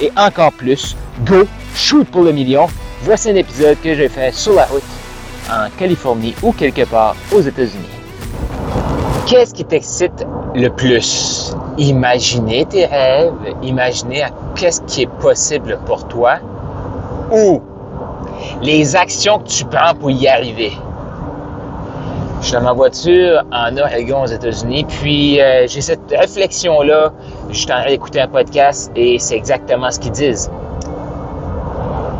et encore plus, go, shoot pour le million. Voici un épisode que j'ai fait sur la route en Californie ou quelque part aux États-Unis. Qu'est-ce qui t'excite le plus? Imaginer tes rêves, imaginer qu'est-ce qui est possible pour toi ou les actions que tu prends pour y arriver? Je suis dans ma voiture en Oregon aux États-Unis, puis euh, j'ai cette réflexion-là. Je suis en train d'écouter un podcast et c'est exactement ce qu'ils disent.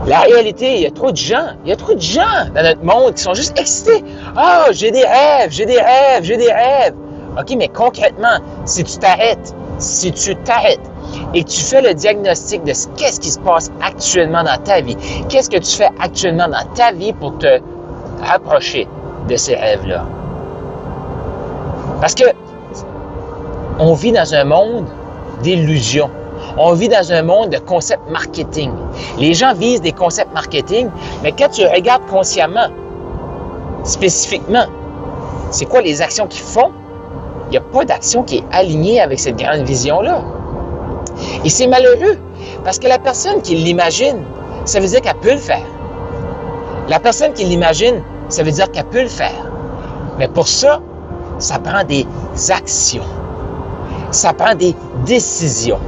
La réalité, il y a trop de gens, il y a trop de gens dans notre monde qui sont juste excités. Ah, j'ai des rêves, j'ai des rêves, j'ai des rêves. OK, mais concrètement, si tu t'arrêtes, si tu t'arrêtes et tu fais le diagnostic de qu'est-ce qui se passe actuellement dans ta vie, qu'est-ce que tu fais actuellement dans ta vie pour te rapprocher de ces rêves-là? Parce que on vit dans un monde d'illusions. On vit dans un monde de concepts marketing. Les gens visent des concepts marketing, mais quand tu regardes consciemment, spécifiquement, c'est quoi les actions qu'ils font? Il n'y a pas d'action qui est alignée avec cette grande vision-là. Et c'est malheureux, parce que la personne qui l'imagine, ça veut dire qu'elle peut le faire. La personne qui l'imagine, ça veut dire qu'elle peut le faire. Mais pour ça, ça prend des actions. Ça prend des décisions.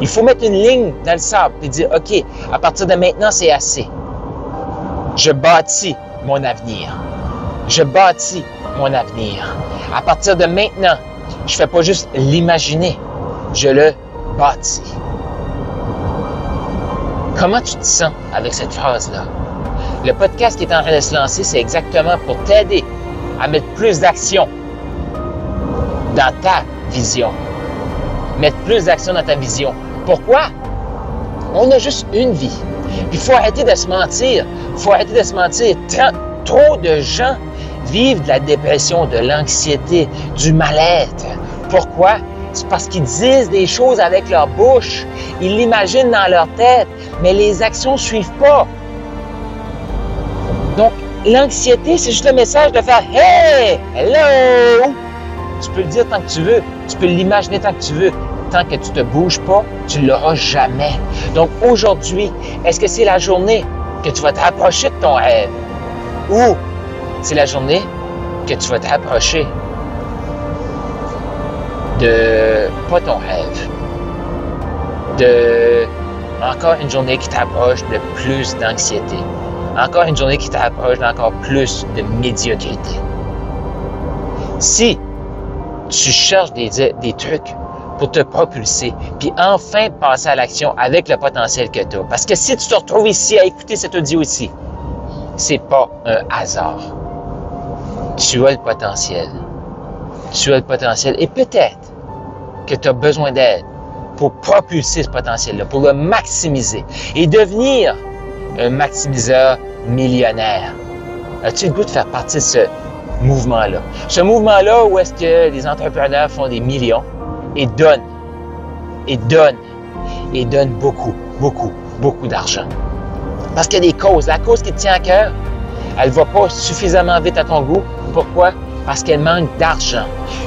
Il faut mettre une ligne dans le sable et dire, OK, à partir de maintenant, c'est assez. Je bâtis mon avenir. Je bâtis mon avenir. À partir de maintenant, je ne fais pas juste l'imaginer, je le bâtis. Comment tu te sens avec cette phrase-là? Le podcast qui est en train de se lancer, c'est exactement pour t'aider à mettre plus d'action dans ta vision. Mettre plus d'action dans ta vision. Pourquoi? On a juste une vie. il faut arrêter de se mentir. Il faut arrêter de se mentir. Trop de gens vivent de la dépression, de l'anxiété, du mal-être. Pourquoi? C'est parce qu'ils disent des choses avec leur bouche. Ils l'imaginent dans leur tête, mais les actions ne suivent pas. Donc, l'anxiété, c'est juste le message de faire Hey! Hello! Tu peux le dire tant que tu veux. Tu peux l'imaginer tant que tu veux. Tant que tu ne te bouges pas, tu ne l'auras jamais. Donc, aujourd'hui, est-ce que c'est la journée que tu vas te rapprocher de ton rêve? Ou c'est la journée que tu vas te rapprocher de pas ton rêve, de encore une journée qui t'approche de plus d'anxiété, encore une journée qui t'approche d'encore plus de médiocrité. Si tu cherches des, des trucs pour te propulser, puis enfin passer à l'action avec le potentiel que tu as. Parce que si tu te retrouves ici à écouter cet audio ici, c'est pas un hasard. Tu as le potentiel. Tu as le potentiel. Et peut-être que tu as besoin d'aide pour propulser ce potentiel-là, pour le maximiser et devenir un maximiseur millionnaire. As-tu le goût de faire partie de ce mouvement-là? Ce mouvement-là où est-ce que les entrepreneurs font des millions et donnent, et donnent, et donnent beaucoup, beaucoup, beaucoup d'argent. Parce qu'il y a des causes. La cause qui te tient à cœur, elle ne va pas suffisamment vite à ton goût. Pourquoi? Parce qu'elle manque d'argent.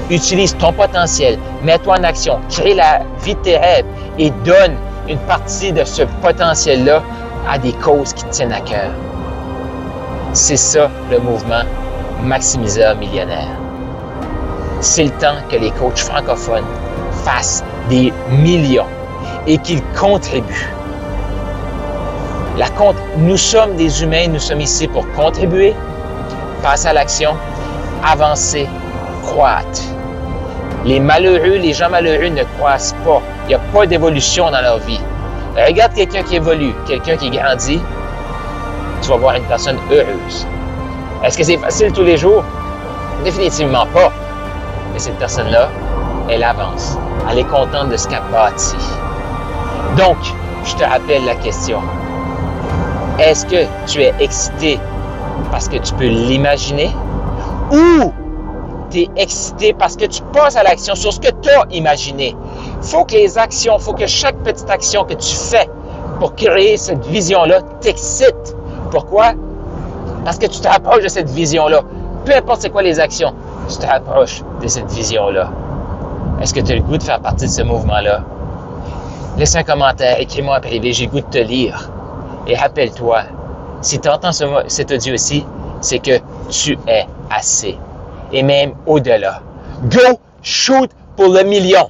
Utilise ton potentiel, mets-toi en action, crée la vie de tes rêves et donne une partie de ce potentiel-là à des causes qui te tiennent à cœur. C'est ça le mouvement maximiseur millionnaire. C'est le temps que les coachs francophones fassent des millions et qu'ils contribuent La compte, nous sommes des humains, nous sommes ici pour contribuer, passer à l'action, avancer, croître. Les malheureux, les gens malheureux ne croissent pas. Il n'y a pas d'évolution dans leur vie. Regarde quelqu'un qui évolue, quelqu'un qui grandit, tu vas voir une personne heureuse. Est-ce que c'est facile tous les jours? Définitivement pas. Mais cette personne-là, elle avance. Elle est contente de ce qu'elle bâtit. Donc, je te rappelle la question. Est-ce que tu es excité parce que tu peux l'imaginer? Ou tu es excité parce que tu passes à l'action sur ce que tu as imaginé? Faut que les actions, faut que chaque petite action que tu fais pour créer cette vision-là t'excite. Pourquoi? Parce que tu te rapproches de cette vision-là. Peu importe c'est quoi les actions, tu te rapproches de cette vision-là. Est-ce que tu as le goût de faire partie de ce mouvement-là? Laisse un commentaire, écris-moi en privé, j'ai le goût de te lire. Et rappelle-toi, si tu entends ce, cet audio-ci, c'est que tu es assez. Et même au-delà. Go, shoot pour le million!